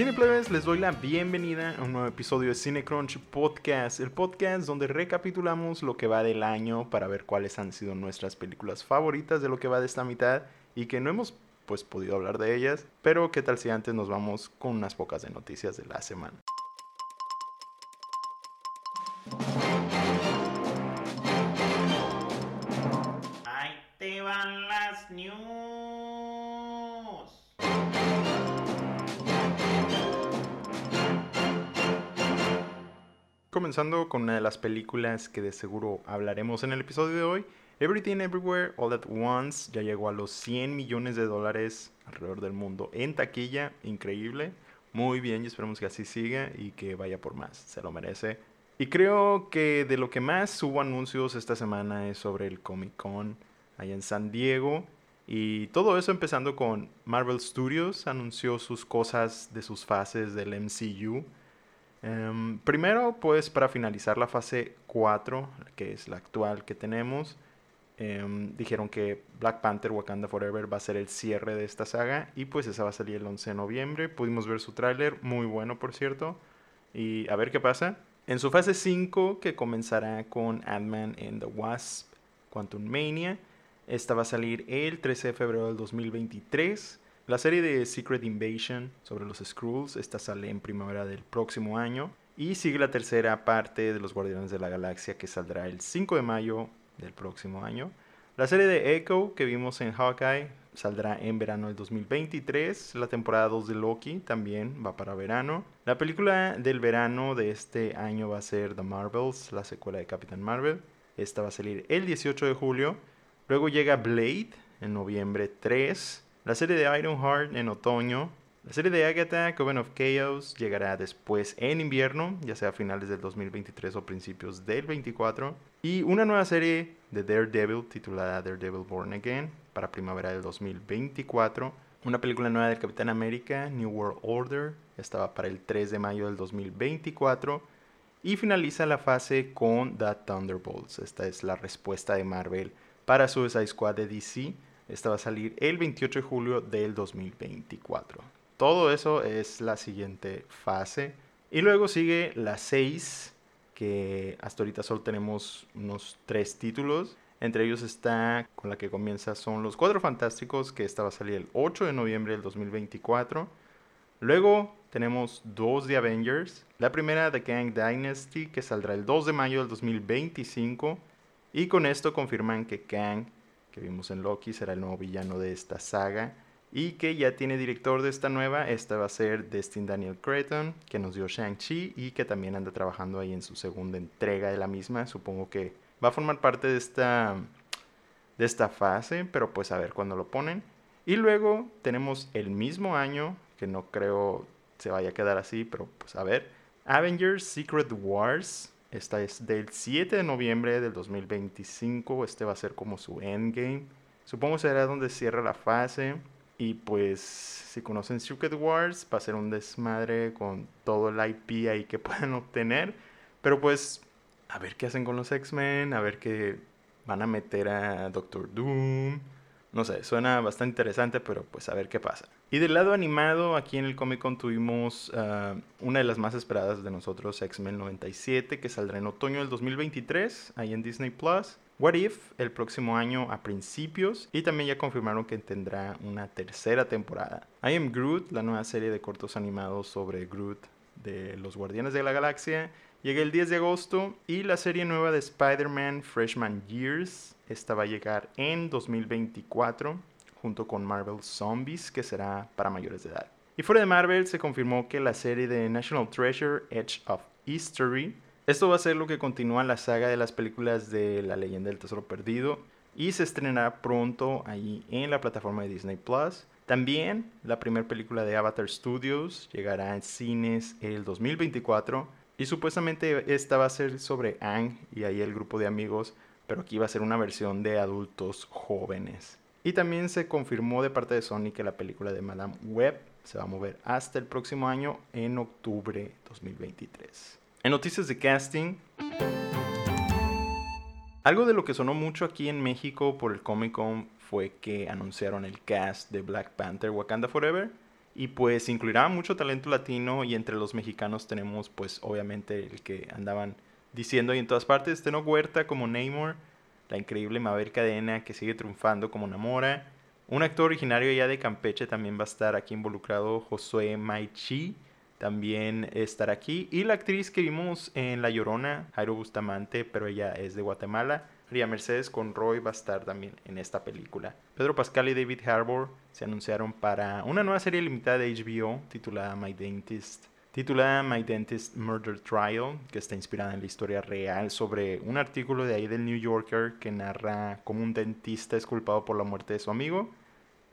Cineplebes, les doy la bienvenida a un nuevo episodio de CineCrunch Podcast, el podcast donde recapitulamos lo que va del año para ver cuáles han sido nuestras películas favoritas de lo que va de esta mitad y que no hemos pues podido hablar de ellas, pero qué tal si antes nos vamos con unas pocas de noticias de la semana. Ahí te van las news. Comenzando con una de las películas que de seguro hablaremos en el episodio de hoy, Everything Everywhere All at Once ya llegó a los 100 millones de dólares alrededor del mundo en taquilla, increíble, muy bien y esperemos que así siga y que vaya por más, se lo merece. Y creo que de lo que más hubo anuncios esta semana es sobre el Comic Con allá en San Diego y todo eso empezando con Marvel Studios anunció sus cosas de sus fases del MCU. Em, primero, pues para finalizar la fase 4, que es la actual que tenemos, em, dijeron que Black Panther Wakanda Forever va a ser el cierre de esta saga y pues esa va a salir el 11 de noviembre. Pudimos ver su tráiler, muy bueno por cierto, y a ver qué pasa. En su fase 5, que comenzará con Ant-Man and the Wasp, Quantum Mania, esta va a salir el 13 de febrero del 2023. La serie de Secret Invasion sobre los Skrulls, esta sale en primavera del próximo año. Y sigue la tercera parte de los Guardianes de la Galaxia que saldrá el 5 de mayo del próximo año. La serie de Echo que vimos en Hawkeye saldrá en verano del 2023. La temporada 2 de Loki también va para verano. La película del verano de este año va a ser The Marvels, la secuela de Captain Marvel. Esta va a salir el 18 de julio. Luego llega Blade en noviembre 3. La serie de Ironheart en otoño. La serie de Agatha, Coven of Chaos, llegará después en invierno, ya sea a finales del 2023 o principios del 24. Y una nueva serie de Daredevil titulada Daredevil Born Again para primavera del 2024. Una película nueva del Capitán América, New World Order, estaba para el 3 de mayo del 2024. Y finaliza la fase con The Thunderbolts. Esta es la respuesta de Marvel para Suicide Squad de DC. Esta va a salir el 28 de julio del 2024. Todo eso es la siguiente fase. Y luego sigue la 6, que hasta ahorita solo tenemos unos 3 títulos. Entre ellos está, con la que comienza, son Los Cuatro Fantásticos, que esta va a salir el 8 de noviembre del 2024. Luego tenemos dos de Avengers. La primera, The Kang Dynasty, que saldrá el 2 de mayo del 2025. Y con esto confirman que Kang, que vimos en Loki, será el nuevo villano de esta saga. Y que ya tiene director de esta nueva. Esta va a ser Destin Daniel Cretton, que nos dio Shang-Chi y que también anda trabajando ahí en su segunda entrega de la misma. Supongo que va a formar parte de esta, de esta fase, pero pues a ver cuándo lo ponen. Y luego tenemos el mismo año, que no creo se vaya a quedar así, pero pues a ver. Avengers Secret Wars. Esta es del 7 de noviembre del 2025. Este va a ser como su endgame. Supongo será donde cierra la fase. Y pues si conocen Secret Wars va a ser un desmadre con todo el IP ahí que puedan obtener. Pero pues a ver qué hacen con los X-Men. A ver qué van a meter a Doctor Doom. No sé, suena bastante interesante, pero pues a ver qué pasa. Y del lado animado, aquí en el Comic Con tuvimos uh, una de las más esperadas de nosotros, X-Men 97, que saldrá en otoño del 2023, ahí en Disney Plus. What If, el próximo año a principios, y también ya confirmaron que tendrá una tercera temporada. I Am Groot, la nueva serie de cortos animados sobre Groot de los Guardianes de la Galaxia, llega el 10 de agosto, y la serie nueva de Spider-Man Freshman Years, esta va a llegar en 2024 junto con Marvel Zombies, que será para mayores de edad. Y fuera de Marvel se confirmó que la serie de National Treasure Edge of History, esto va a ser lo que continúa la saga de las películas de La leyenda del tesoro perdido y se estrenará pronto ahí en la plataforma de Disney Plus. También la primera película de Avatar Studios llegará en cines el 2024 y supuestamente esta va a ser sobre Ang y ahí el grupo de amigos, pero aquí va a ser una versión de adultos jóvenes. Y también se confirmó de parte de Sony que la película de Madame Web se va a mover hasta el próximo año en octubre 2023. En noticias de casting, algo de lo que sonó mucho aquí en México por el Comic Con fue que anunciaron el cast de Black Panther Wakanda Forever. Y pues incluirá mucho talento latino y entre los mexicanos tenemos pues obviamente el que andaban diciendo y en todas partes, Teno Huerta como Neymar, la increíble Mabel Cadena que sigue triunfando como Namora, un actor originario ya de Campeche también va a estar aquí involucrado, Josué Maichi, también estará aquí. Y la actriz que vimos en La Llorona, Jairo Bustamante, pero ella es de Guatemala, Ria Mercedes con Roy va a estar también en esta película. Pedro Pascal y David Harbour se anunciaron para una nueva serie limitada de HBO titulada My Dentist. Titulada My Dentist Murder Trial, que está inspirada en la historia real sobre un artículo de ahí del New Yorker que narra cómo un dentista es culpado por la muerte de su amigo.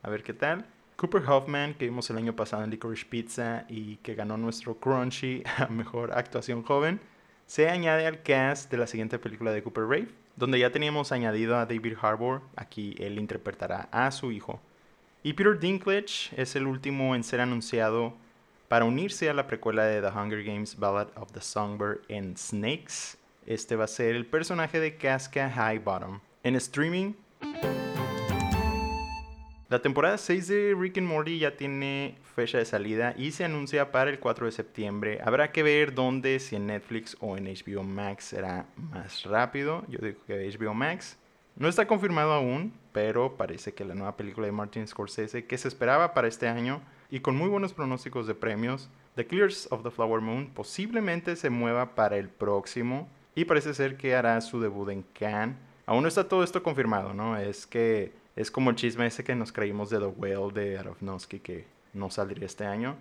A ver qué tal. Cooper Hoffman, que vimos el año pasado en Licorice Pizza y que ganó nuestro Crunchy a Mejor Actuación Joven, se añade al cast de la siguiente película de Cooper Rave, donde ya teníamos añadido a David Harbour, aquí él interpretará a su hijo. Y Peter Dinklage es el último en ser anunciado para unirse a la precuela de The Hunger Games Ballad of the Songbird and Snakes. Este va a ser el personaje de Casca High Bottom. En streaming, la temporada 6 de Rick and Morty ya tiene fecha de salida y se anuncia para el 4 de septiembre. Habrá que ver dónde, si en Netflix o en HBO Max será más rápido. Yo digo que HBO Max. No está confirmado aún, pero parece que la nueva película de Martin Scorsese, que se esperaba para este año y con muy buenos pronósticos de premios, The Clears of the Flower Moon posiblemente se mueva para el próximo y parece ser que hará su debut en Cannes. Aún no está todo esto confirmado, ¿no? Es que es como el chisme ese que nos creímos de The Whale de Aronofsky que no saldría este año.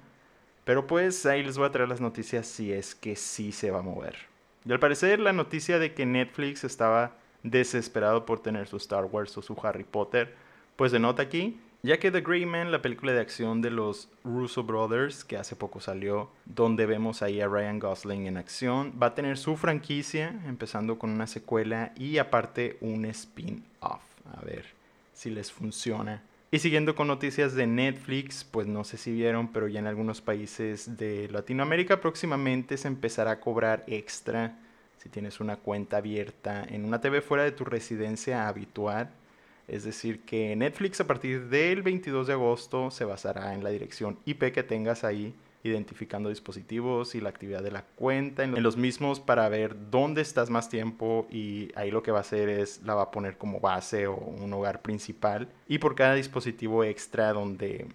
Pero pues ahí les voy a traer las noticias si es que sí se va a mover. Y al parecer la noticia de que Netflix estaba desesperado por tener su Star Wars o su Harry Potter, pues denota aquí, ya que The Grey Man, la película de acción de los Russo Brothers, que hace poco salió, donde vemos ahí a Ryan Gosling en acción, va a tener su franquicia, empezando con una secuela y aparte un spin-off. A ver, si les funciona. Y siguiendo con noticias de Netflix, pues no sé si vieron, pero ya en algunos países de Latinoamérica próximamente se empezará a cobrar extra si tienes una cuenta abierta en una TV fuera de tu residencia habitual. Es decir, que Netflix a partir del 22 de agosto se basará en la dirección IP que tengas ahí identificando dispositivos y la actividad de la cuenta en los mismos para ver dónde estás más tiempo y ahí lo que va a hacer es la va a poner como base o un hogar principal y por cada dispositivo extra donde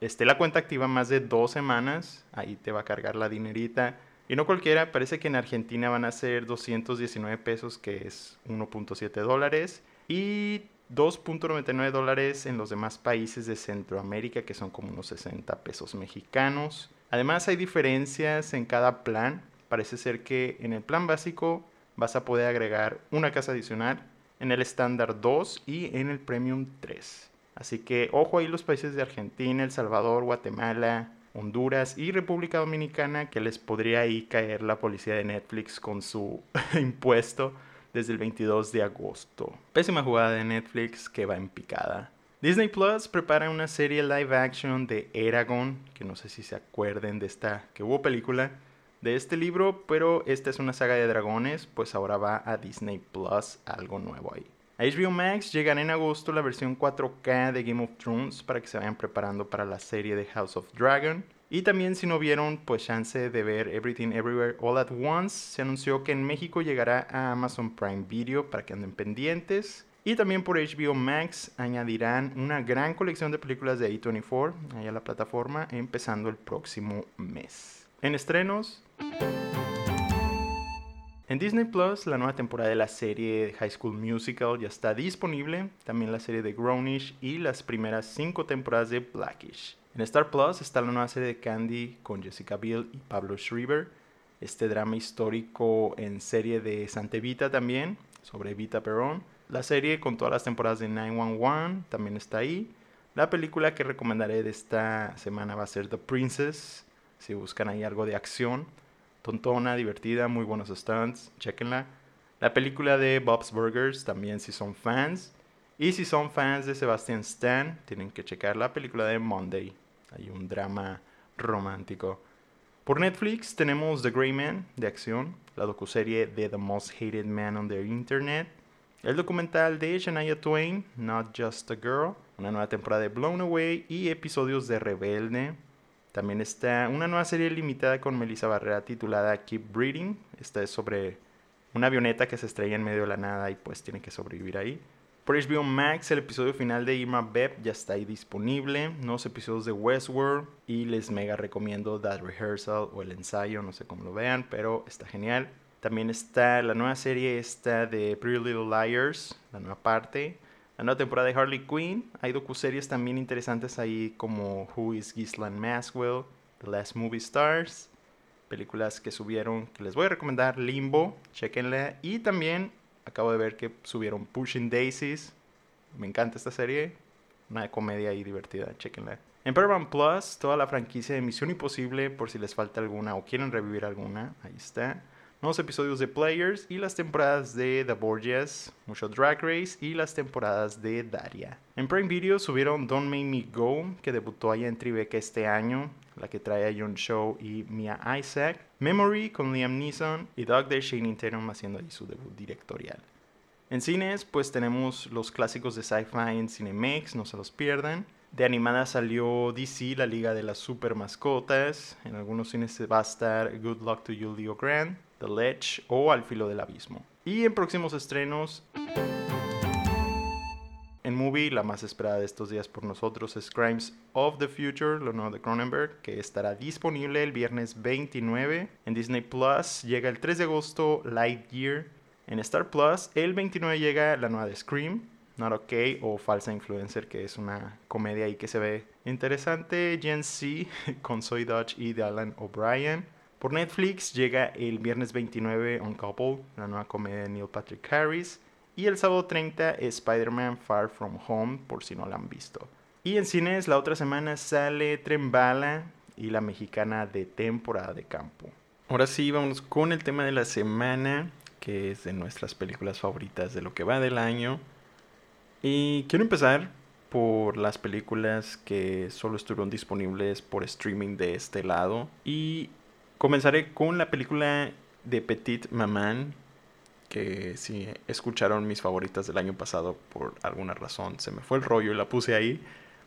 esté la cuenta activa más de dos semanas, ahí te va a cargar la dinerita. Y no cualquiera, parece que en Argentina van a ser 219 pesos, que es 1.7 dólares, y 2.99 dólares en los demás países de Centroamérica, que son como unos 60 pesos mexicanos. Además hay diferencias en cada plan. Parece ser que en el plan básico vas a poder agregar una casa adicional, en el estándar 2 y en el premium 3. Así que ojo ahí los países de Argentina, El Salvador, Guatemala, Honduras y República Dominicana que les podría ahí caer la policía de Netflix con su impuesto desde el 22 de agosto. Pésima jugada de Netflix que va en picada. Disney Plus prepara una serie live action de Eragon, que no sé si se acuerden de esta, que hubo película de este libro, pero esta es una saga de dragones, pues ahora va a Disney Plus, algo nuevo ahí. A HBO Max llegará en agosto la versión 4K de Game of Thrones para que se vayan preparando para la serie de House of Dragon. Y también si no vieron, pues chance de ver Everything Everywhere All at Once, se anunció que en México llegará a Amazon Prime Video para que anden pendientes. Y también por HBO Max añadirán una gran colección de películas de A24 a la plataforma empezando el próximo mes. En estrenos... En Disney Plus, la nueva temporada de la serie High School Musical ya está disponible, también la serie de Grownish y las primeras cinco temporadas de Blackish. En Star Plus está la nueva serie de Candy con Jessica Biel y Pablo Schreiber, este drama histórico en serie de Santa Evita también, sobre Evita Perón la serie con todas las temporadas de 911 también está ahí. La película que recomendaré de esta semana va a ser The Princess. Si buscan ahí algo de acción, tontona, divertida, muy buenos stunts, chequenla. La película de Bob's Burgers también si son fans. Y si son fans de Sebastian Stan, tienen que checar la película de Monday. Hay un drama romántico. Por Netflix tenemos The Grey Man de acción, la docuserie de The Most Hated Man on the Internet, el documental de Shania Twain, Not Just a Girl, una nueva temporada de Blown Away y episodios de Rebelde. También está una nueva serie limitada con Melissa Barrera titulada Keep Breeding. Esta es sobre una avioneta que se estrella en medio de la nada y pues tiene que sobrevivir ahí. Por HBO Max, el episodio final de Irma Beb ya está ahí disponible. Nuevos episodios de Westworld. Y les mega recomiendo That Rehearsal o el ensayo, no sé cómo lo vean, pero está genial. También está la nueva serie esta de Pretty Little Liars, la nueva parte. La nueva temporada de Harley Quinn. Hay docuseries también interesantes ahí como Who is Ghislaine Maxwell, The Last Movie Stars. Películas que subieron que les voy a recomendar. Limbo, chequenla. Y también acabo de ver que subieron Pushing Daisies. Me encanta esta serie. Una comedia ahí divertida, chequenla. En Paramount Plus, toda la franquicia de Misión Imposible, por si les falta alguna o quieren revivir alguna, ahí está. Nuevos episodios de Players y las temporadas de The Borgias, mucho Drag Race y las temporadas de Daria. En Prime Video subieron Don't Make Me Go, que debutó allá en Tribeca este año, la que trae a John Show y Mia Isaac. Memory con Liam Neeson y Doug de Shane Tatum haciendo ahí su debut directorial. En cines, pues tenemos los clásicos de sci-fi en Cinemex, no se los pierdan. De animada salió DC, la Liga de las Super Mascotas. En algunos cines va a estar Good Luck to You, Leo Grant, The Ledge o Al Filo del Abismo. Y en próximos estrenos, en movie, la más esperada de estos días por nosotros es Crimes of the Future, lo nuevo de Cronenberg, que estará disponible el viernes 29. En Disney Plus llega el 3 de agosto Lightyear. En Star Plus el 29 llega la nueva de Scream, Not Okay o Falsa Influencer, que es una comedia ahí que se ve interesante. Gen Z con Soy Dodge y de Alan O'Brien. Por Netflix llega el viernes 29 On Couple, la nueva comedia de Neil Patrick Harris. Y el sábado 30 Spider-Man Far From Home, por si no la han visto. Y en cines la otra semana sale Trembala y la mexicana de temporada de campo. Ahora sí, vamos con el tema de la semana, que es de nuestras películas favoritas de lo que va del año. Y quiero empezar por las películas que solo estuvieron disponibles por streaming de este lado. Y comenzaré con la película de Petit Maman, que si escucharon mis favoritas del año pasado por alguna razón se me fue el rollo y la puse ahí.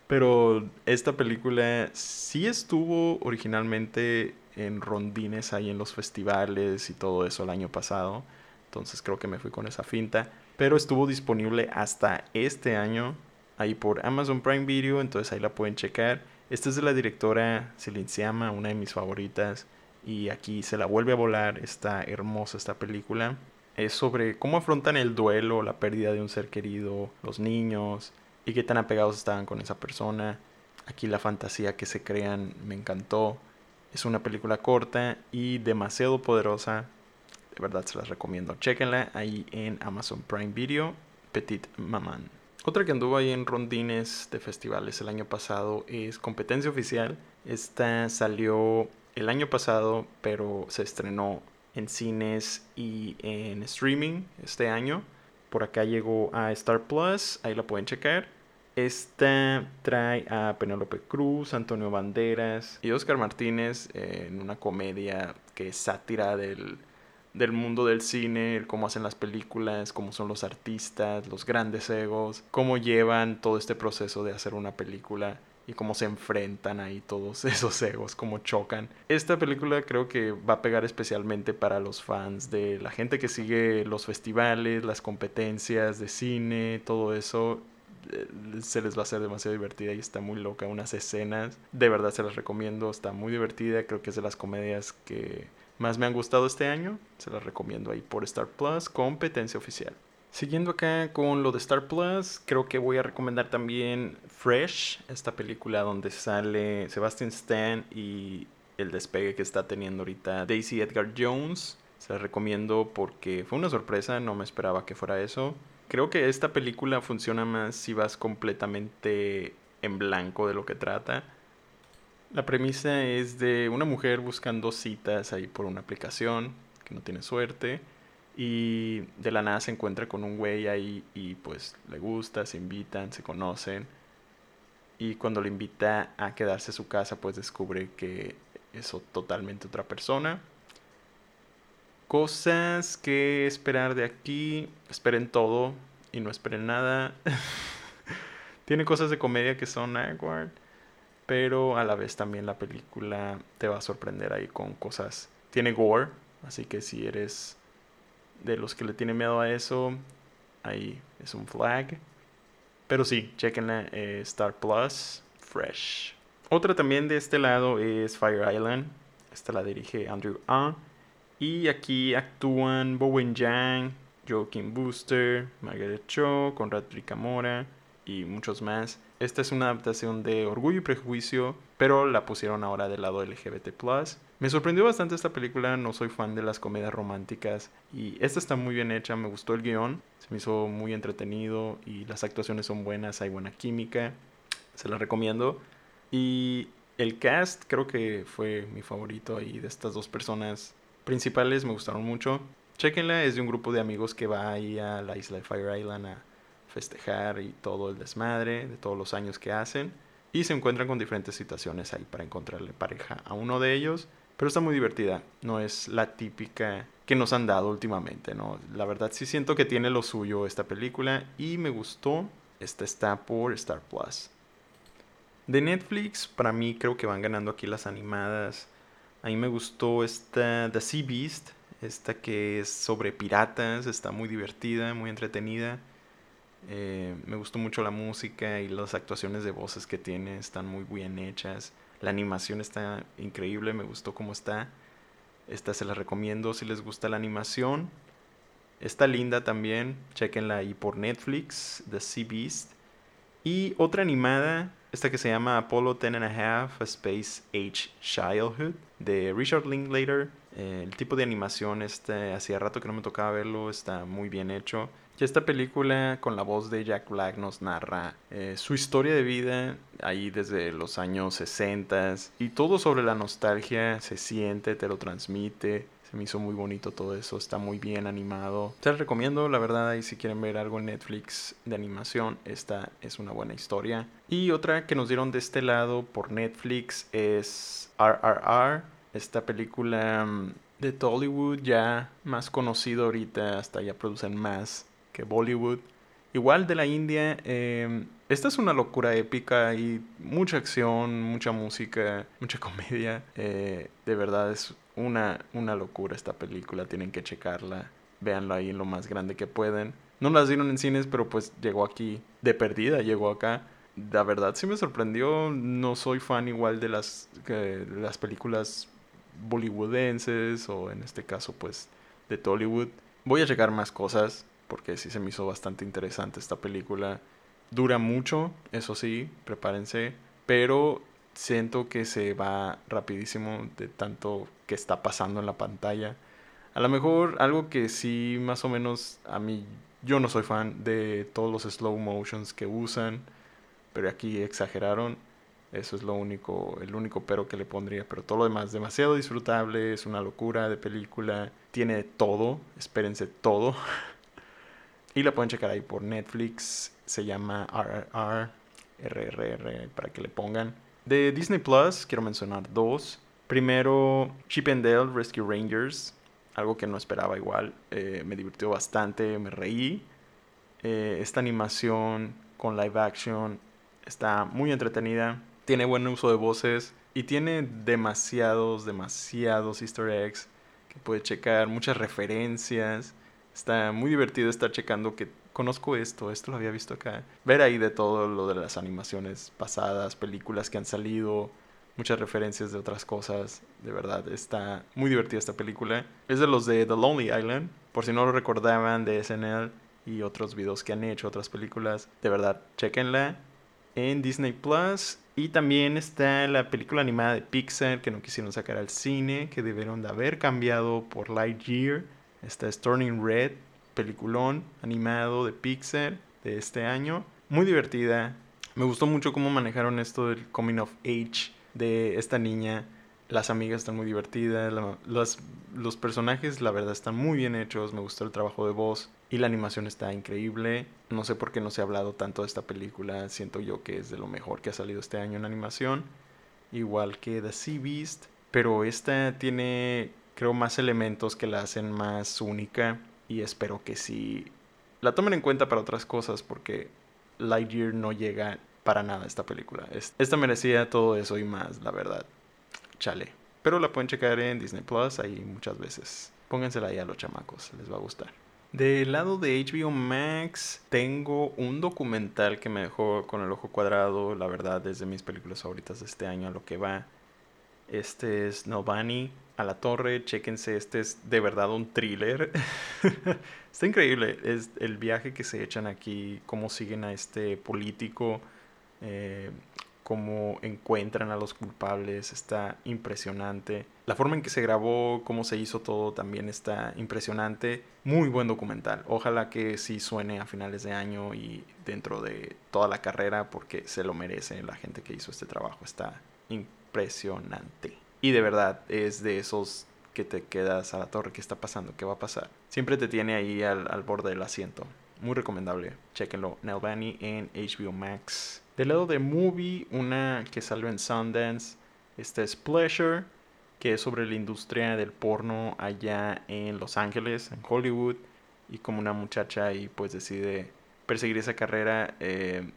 Pero esta película sí estuvo originalmente en rondines ahí en los festivales y todo eso el año pasado. Entonces creo que me fui con esa finta. Pero estuvo disponible hasta este año ahí por Amazon Prime Video. Entonces ahí la pueden checar. Esta es de la directora Silenciama, una de mis favoritas. Y aquí se la vuelve a volar. Está hermosa esta película es sobre cómo afrontan el duelo, la pérdida de un ser querido, los niños y qué tan apegados estaban con esa persona. Aquí la fantasía que se crean me encantó. Es una película corta y demasiado poderosa. De verdad se las recomiendo. Chequenla ahí en Amazon Prime Video, Petit Maman. Otra que anduvo ahí en rondines de festivales el año pasado es Competencia Oficial. Esta salió el año pasado, pero se estrenó en cines y en streaming este año. Por acá llegó a Star Plus, ahí la pueden checar. Esta trae a Penélope Cruz, Antonio Banderas y Oscar Martínez en una comedia que es sátira del, del mundo del cine, cómo hacen las películas, cómo son los artistas, los grandes egos, cómo llevan todo este proceso de hacer una película y cómo se enfrentan ahí todos esos egos, cómo chocan. Esta película creo que va a pegar especialmente para los fans de la gente que sigue los festivales, las competencias de cine, todo eso. Eh, se les va a hacer demasiado divertida y está muy loca. Unas escenas, de verdad se las recomiendo, está muy divertida. Creo que es de las comedias que más me han gustado este año. Se las recomiendo ahí por Star Plus, competencia oficial. Siguiendo acá con lo de Star Plus, creo que voy a recomendar también Fresh, esta película donde sale Sebastian Stan y el despegue que está teniendo ahorita Daisy Edgar Jones. Se la recomiendo porque fue una sorpresa, no me esperaba que fuera eso. Creo que esta película funciona más si vas completamente en blanco de lo que trata. La premisa es de una mujer buscando citas ahí por una aplicación que no tiene suerte y de la nada se encuentra con un güey ahí y pues le gusta, se invitan, se conocen. Y cuando le invita a quedarse a su casa, pues descubre que es totalmente otra persona. Cosas que esperar de aquí. Esperen todo y no esperen nada. Tiene cosas de comedia que son awkward. pero a la vez también la película te va a sorprender ahí con cosas. Tiene gore, así que si eres de los que le tienen miedo a eso, ahí es un flag. Pero sí, chequenla, eh, Star Plus, Fresh. Otra también de este lado es Fire Island. Esta la dirige Andrew A. Y aquí actúan Bowen Yang, Joaquin Booster, Margaret Cho, Conrad Ricamora y muchos más. Esta es una adaptación de Orgullo y Prejuicio, pero la pusieron ahora del lado LGBT+. Me sorprendió bastante esta película, no soy fan de las comedias románticas y esta está muy bien hecha, me gustó el guion, se me hizo muy entretenido y las actuaciones son buenas, hay buena química, se la recomiendo. Y el cast creo que fue mi favorito ahí de estas dos personas principales, me gustaron mucho. Chequenla, es de un grupo de amigos que va ahí a la isla de Fire Island a festejar y todo el desmadre de todos los años que hacen. Y se encuentran con diferentes situaciones ahí para encontrarle pareja a uno de ellos. Pero está muy divertida. No es la típica que nos han dado últimamente, ¿no? La verdad sí siento que tiene lo suyo esta película y me gustó. Esta está por Star Plus. De Netflix, para mí creo que van ganando aquí las animadas. A mí me gustó esta The Sea Beast, esta que es sobre piratas, está muy divertida, muy entretenida. Eh, me gustó mucho la música y las actuaciones de voces que tiene, están muy bien hechas. La animación está increíble, me gustó cómo está. Esta se la recomiendo si les gusta la animación. Está linda también, chequenla ahí por Netflix, The Sea Beast. Y otra animada, esta que se llama Apollo 10 and a Half, A Space Age Childhood, de Richard Linklater. Eh, el tipo de animación, este, hacía rato que no me tocaba verlo, está muy bien hecho. Y esta película con la voz de Jack Black nos narra eh, su historia de vida ahí desde los años 60 y todo sobre la nostalgia se siente, te lo transmite. Se me hizo muy bonito todo eso, está muy bien animado. Te recomiendo, la verdad, ahí si quieren ver algo en Netflix de animación, esta es una buena historia. Y otra que nos dieron de este lado por Netflix es RRR, esta película mm, de Tollywood ya más conocido ahorita, hasta ya producen más Bollywood. Igual de la India, em, esta es una locura épica y mucha acción, mucha música, mucha comedia. Eh, de verdad es una, una locura esta película, tienen que checarla. Véanlo ahí en lo más grande que pueden. No las dieron en cines, pero pues llegó aquí de perdida, llegó acá. La verdad sí me sorprendió. No soy fan igual de las, las películas bollywoodenses o en este caso pues de Tollywood. Voy a checar más cosas porque sí se me hizo bastante interesante esta película. Dura mucho, eso sí, prepárense, pero siento que se va rapidísimo de tanto que está pasando en la pantalla. A lo mejor algo que sí más o menos a mí yo no soy fan de todos los slow motions que usan, pero aquí exageraron. Eso es lo único, el único pero que le pondría. Pero todo lo demás, demasiado disfrutable, es una locura de película. Tiene todo, espérense todo. Y la pueden checar ahí por Netflix. Se llama RRR. RRR para que le pongan. De Disney Plus quiero mencionar dos. Primero, Chip and Dale Rescue Rangers. Algo que no esperaba igual. Eh, me divirtió bastante, me reí. Eh, esta animación con live action está muy entretenida. Tiene buen uso de voces. Y tiene demasiados, demasiados easter eggs que puede checar. Muchas referencias. Está muy divertido estar checando que conozco esto, esto lo había visto acá. Ver ahí de todo lo de las animaciones pasadas, películas que han salido, muchas referencias de otras cosas. De verdad, está muy divertida esta película. Es de los de The Lonely Island, por si no lo recordaban de SNL y otros videos que han hecho, otras películas. De verdad, chequenla en Disney Plus. Y también está la película animada de Pixar que no quisieron sacar al cine, que debieron de haber cambiado por Lightyear esta es Turning Red, peliculón animado de Pixar de este año. Muy divertida. Me gustó mucho cómo manejaron esto del coming of age de esta niña. Las amigas están muy divertidas. los, los personajes, la verdad, están muy bien hechos. Me gustó el trabajo de voz. Y la animación está increíble. No sé por qué no se ha hablado tanto de esta película. Siento yo que es de lo mejor que ha salido este año en animación. Igual que The Sea Beast. Pero esta tiene creo, más elementos que la hacen más única y espero que sí la tomen en cuenta para otras cosas porque Lightyear no llega para nada esta película. Es- Esta merecía todo eso y más, la verdad. Chale. Pero la pueden checar en Disney Plus ahí muchas veces. Póngansela ahí a los chamacos, les va a gustar. Del lado de HBO Max, tengo un documental que me dejó con el ojo cuadrado, la verdad, desde mis películas favoritas de este año a lo que va. Este es Nobani a la torre, chéquense, este es de verdad un thriller. Está increíble, es el viaje que se echan aquí, cómo siguen a este político, eh, cómo encuentran a los culpables, está impresionante. La forma en que se grabó, cómo se hizo todo también está impresionante. Muy buen documental. Ojalá que sí suene a finales de año y dentro de toda la carrera porque se lo merece la gente que hizo este trabajo. Está impresionante. Y de verdad es de esos que te quedas a la torre. ¿Qué está pasando? ¿Qué va a pasar? Siempre te tiene ahí al, borde del asiento. Muy recomendable. Chequenlo. Nelvani en HBO Max. Del lado de movie, una que salió en Sundance. Esta es Pleasure, que es sobre la industria del porno allá en Los Ángeles, en Hollywood. Y como una muchacha ahí pues decide perseguir esa carrera. eh,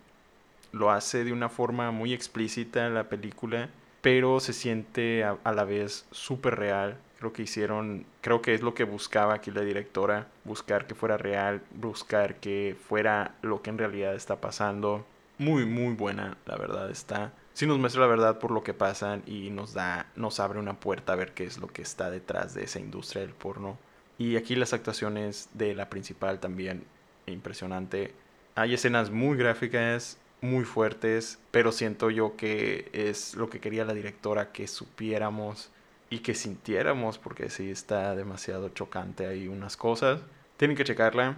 lo hace de una forma muy explícita la película, pero se siente a, a la vez súper real. Creo que hicieron, creo que es lo que buscaba aquí la directora, buscar que fuera real, buscar que fuera lo que en realidad está pasando. Muy, muy buena, la verdad está. Sí nos muestra la verdad por lo que pasan y nos da, nos abre una puerta a ver qué es lo que está detrás de esa industria del porno. Y aquí las actuaciones de la principal también impresionante. Hay escenas muy gráficas, muy fuertes, pero siento yo que es lo que quería la directora, que supiéramos y que sintiéramos, porque sí está demasiado chocante ahí unas cosas. Tienen que checarla.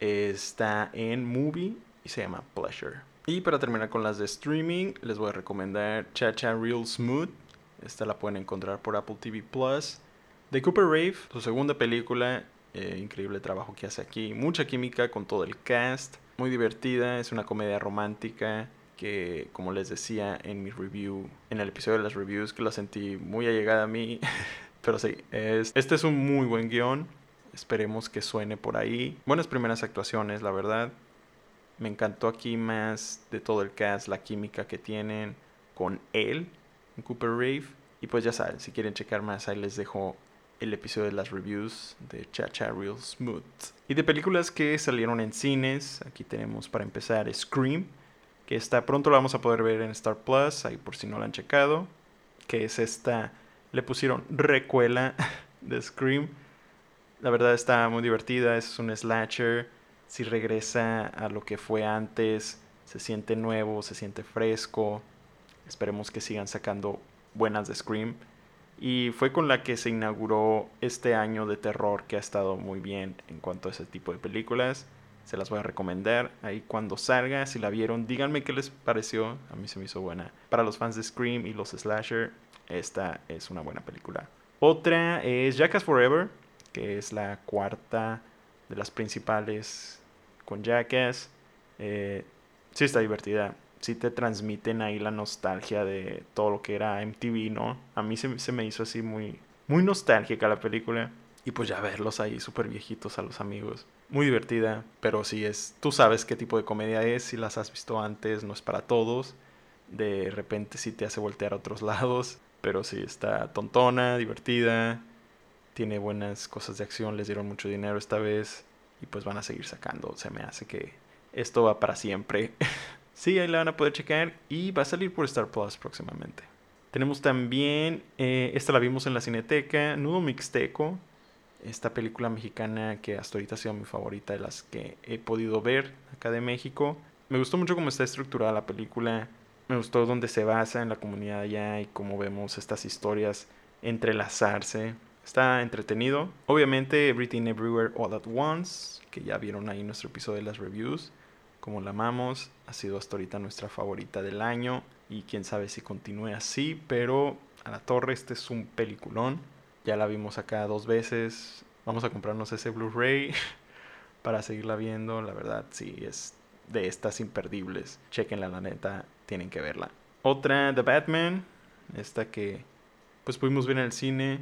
Está en Movie y se llama Pleasure. Y para terminar con las de streaming, les voy a recomendar Cha Cha Real Smooth. Esta la pueden encontrar por Apple TV Plus. De Cooper Rave, su segunda película. eh, increíble trabajo que hace aquí. Mucha química con todo el cast. Muy divertida. Es una comedia romántica que, como les decía en mi review, en el episodio de las reviews, que la sentí muy allegada a mí. Pero sí, es, este es un muy buen guion. Esperemos que suene por ahí. Buenas primeras actuaciones, la verdad. Me encantó aquí más de todo el cast, la química que tienen con él, Cooper Rave. Y pues ya saben, si quieren checar más, ahí les dejo el episodio de las reviews de Cha Cha Real Smooth. Y de películas que salieron en cines, aquí tenemos para empezar Scream, que está pronto la vamos a poder ver en Star Plus, ahí por si no la han checado. Que es esta, le pusieron recuela de Scream. La verdad está muy divertida, es un slasher si regresa a lo que fue antes, se siente nuevo, se siente fresco. Esperemos que sigan sacando buenas de Scream. Y fue con la que se inauguró este año de terror que ha estado muy bien en cuanto a ese tipo de películas. Se las voy a recomendar ahí cuando salga. Si la vieron, díganme qué les pareció. A mí se me hizo buena. Para los fans de Scream y los slasher, esta es una buena película. Otra es Jackass Forever, que es la cuarta de las principales con Jackass. Eh, sí está divertida. Sí te transmiten ahí la nostalgia de todo lo que era MTV, ¿no? A mí se, se me hizo así muy, muy nostálgica la película. Y pues ya verlos ahí súper viejitos a los amigos. Muy divertida, pero sí es... Tú sabes qué tipo de comedia es, si las has visto antes, no es para todos. De repente sí te hace voltear a otros lados. Pero sí está tontona, divertida. Tiene buenas cosas de acción, les dieron mucho dinero esta vez. Y pues van a seguir sacando. Se me hace que esto va para siempre. sí, ahí la van a poder checar. Y va a salir por Star Plus próximamente. Tenemos también, eh, esta la vimos en la Cineteca, Nudo Mixteco, esta película mexicana que hasta ahorita ha sido mi favorita de las que he podido ver acá de México. Me gustó mucho cómo está estructurada la película, me gustó dónde se basa en la comunidad allá y cómo vemos estas historias entrelazarse. Está entretenido. Obviamente, Everything Everywhere All at Once, que ya vieron ahí nuestro episodio de las reviews, como la amamos, ha sido hasta ahorita nuestra favorita del año y quién sabe si continúe así, pero a la torre este es un peliculón. Ya la vimos acá dos veces. Vamos a comprarnos ese Blu-ray para seguirla viendo. La verdad, sí, es de estas imperdibles. Chequenla, la neta, tienen que verla. Otra, The Batman. Esta que pues pudimos ver en el cine.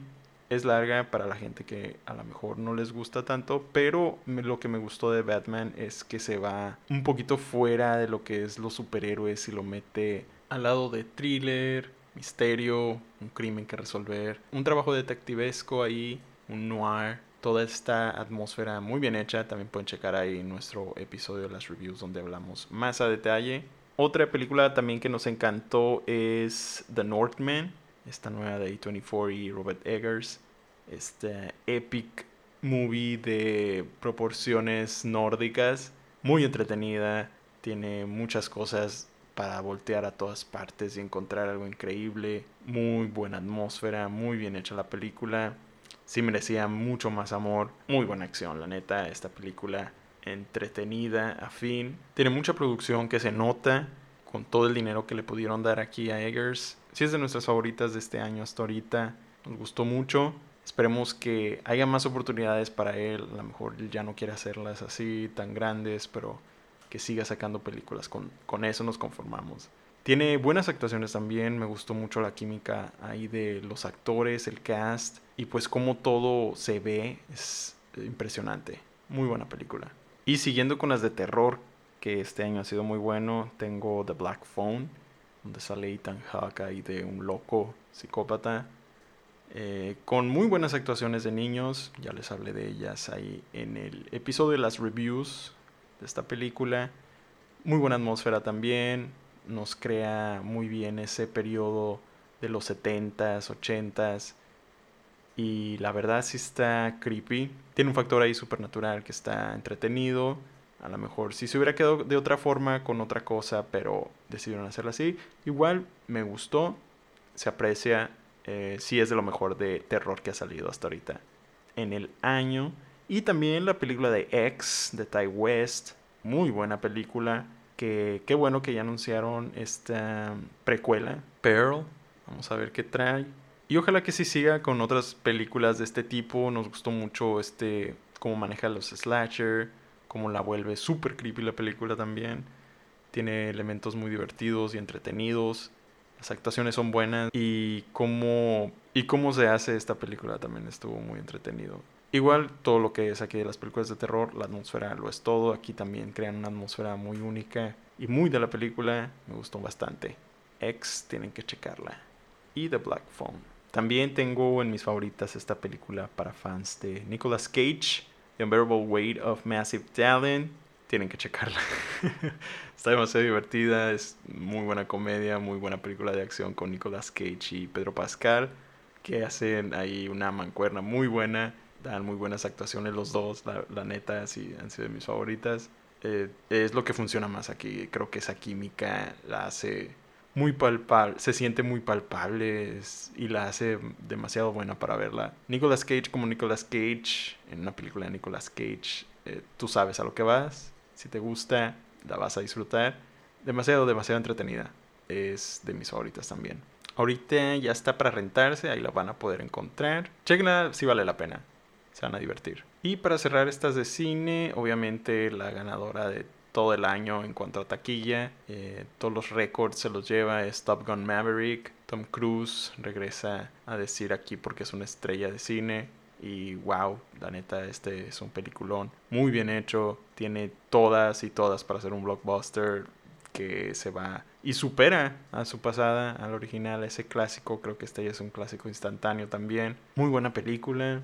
Es larga para la gente que a lo mejor no les gusta tanto, pero lo que me gustó de Batman es que se va un poquito fuera de lo que es los superhéroes y lo mete al lado de thriller, misterio, un crimen que resolver, un trabajo detectivesco ahí, un noir, toda esta atmósfera muy bien hecha. También pueden checar ahí nuestro episodio de las reviews donde hablamos más a detalle. Otra película también que nos encantó es The Northman, esta nueva de A24 y Robert Eggers, este epic movie de proporciones nórdicas, muy entretenida, tiene muchas cosas para voltear a todas partes y encontrar algo increíble, muy buena atmósfera, muy bien hecha la película, sí merecía mucho más amor, muy buena acción, la neta, esta película entretenida, a fin, tiene mucha producción que se nota con todo el dinero que le pudieron dar aquí a Eggers, sí es de nuestras favoritas de este año hasta ahorita, nos gustó mucho. Esperemos que haya más oportunidades para él. A lo mejor ya no quiere hacerlas así tan grandes, pero que siga sacando películas. Con, con eso nos conformamos. Tiene buenas actuaciones también. Me gustó mucho la química ahí de los actores, el cast. Y pues como todo se ve es impresionante. Muy buena película. Y siguiendo con las de terror, que este año ha sido muy bueno, tengo The Black Phone, donde sale Ethan Hawke ahí de un loco psicópata. Eh, con muy buenas actuaciones de niños, ya les hablé de ellas ahí en el episodio de las reviews de esta película. Muy buena atmósfera también, nos crea muy bien ese periodo de los 70s, 80s. Y la verdad sí está creepy. Tiene un factor ahí supernatural que está entretenido. A lo mejor si se hubiera quedado de otra forma con otra cosa, pero decidieron hacerla así. Igual me gustó, se aprecia eh, sí es de lo mejor de terror que ha salido hasta ahorita en el año. Y también la película de X de Ty West, muy buena película. Que qué bueno que ya anunciaron esta precuela, Pearl. Vamos a ver qué trae. Y ojalá que sí siga con otras películas de este tipo. Nos gustó mucho este cómo maneja los slasher, cómo la vuelve súper creepy la película también. Tiene elementos muy divertidos y entretenidos. Las actuaciones son buenas y cómo, y cómo se hace esta película también estuvo muy entretenido. Igual todo lo que es aquí de las películas de terror, la atmósfera lo es todo. Aquí también crean una atmósfera muy única y muy de la película. Me gustó bastante. X, tienen que checarla. Y The Black Phone. También tengo en mis favoritas esta película para fans de Nicolas Cage, The Unbearable Weight of Massive Talent. Tienen que checarla. Está demasiado divertida, es muy buena comedia, muy buena película de acción con Nicolas Cage y Pedro Pascal, que hacen ahí una mancuerna muy buena, dan muy buenas actuaciones los dos, la, neta, han sido mis favoritas. Eh, es lo que funciona más aquí, creo que esa química la hace muy palpable, se siente muy palpable es- y la hace demasiado buena para verla. Nicolas Cage como Nicolas Cage, en una película de Nicolas Cage, eh, tú sabes a lo que vas, si te gusta, la vas a disfrutar. Demasiado, demasiado entretenida. Es de mis favoritas también. Ahorita ya está para rentarse, ahí la van a poder encontrar. Chequenla si vale la pena, se van a divertir. Y para cerrar estas de cine, obviamente la ganadora de todo el año en cuanto a taquilla, eh, todos los récords se los lleva es Top Gun Maverick. Tom Cruise regresa a decir aquí porque es una estrella de cine. Y wow, la neta, este es un peliculón muy bien hecho. Tiene todas y todas para ser un blockbuster que se va y supera a su pasada, al original, ese clásico. Creo que este ya es un clásico instantáneo también. Muy buena película.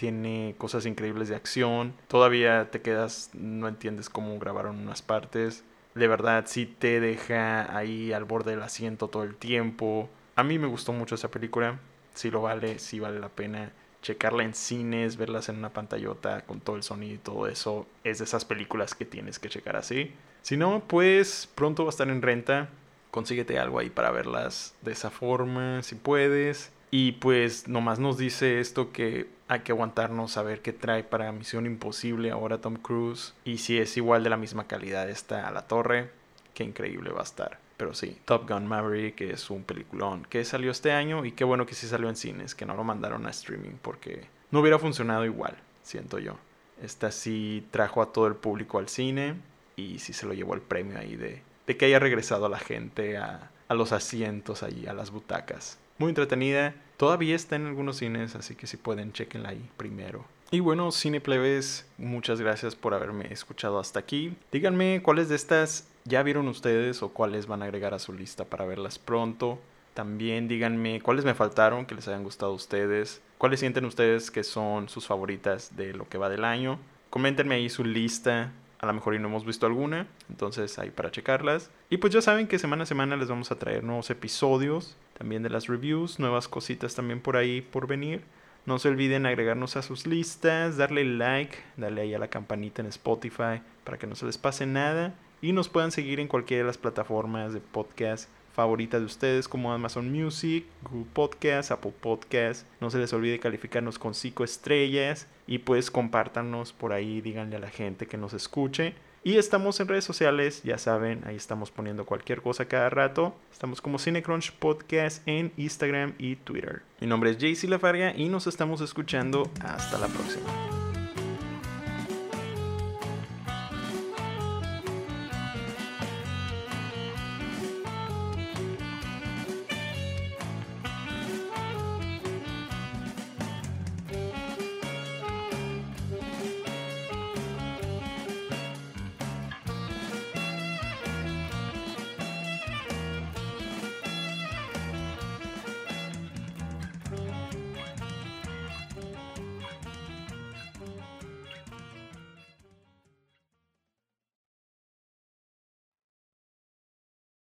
Tiene cosas increíbles de acción. Todavía te quedas, no entiendes cómo grabaron unas partes. De verdad, sí te deja ahí al borde del asiento todo el tiempo. A mí me gustó mucho esa película. Sí lo vale, sí vale la pena checarla en cines, verlas en una pantallota con todo el sonido y todo eso, es de esas películas que tienes que checar así. Si no, pues pronto va a estar en renta. Consíguete algo ahí para verlas de esa forma, si puedes. Y pues nomás nos dice esto que hay que aguantarnos a ver qué trae para Misión Imposible ahora Tom Cruise. Y si es igual de la misma calidad esta a la torre, qué increíble va a estar. Pero sí, Top Gun Maverick es un peliculón que salió este año y qué bueno que sí salió en cines, que no lo mandaron a streaming porque no hubiera funcionado igual, siento yo. Esta sí trajo a todo el público al cine y sí se lo llevó el premio ahí de, de que haya regresado a la gente a, a los asientos ahí, a las butacas. Muy entretenida, Todavía está en algunos cines, así que si pueden, chequenla ahí primero. Y bueno, Cineplebes, muchas gracias por haberme escuchado hasta aquí. Díganme cuáles de estas ya vieron ustedes o cuáles van a agregar a su lista para verlas pronto. También díganme cuáles me faltaron que les hayan gustado a ustedes. ¿Cuáles sienten ustedes que son sus favoritas de lo que va del año? Coméntenme ahí su lista. A lo mejor y no hemos visto alguna, entonces ahí para checarlas. Y pues ya saben que semana a semana les vamos a traer nuevos episodios, también de las reviews, nuevas cositas también por ahí por venir. No se olviden agregarnos a sus listas, darle like, darle ahí a la campanita en Spotify para que no se les pase nada. Y nos puedan seguir en cualquiera de las plataformas de podcast favoritas de ustedes como Amazon Music, Google Podcast, Apple Podcast. No se les olvide calificarnos con 5 estrellas y pues compártanos por ahí, díganle a la gente que nos escuche. Y estamos en redes sociales, ya saben, ahí estamos poniendo cualquier cosa cada rato. Estamos como Cinecrunch Podcast en Instagram y Twitter. Mi nombre es JC Lafarga y nos estamos escuchando. Hasta la próxima.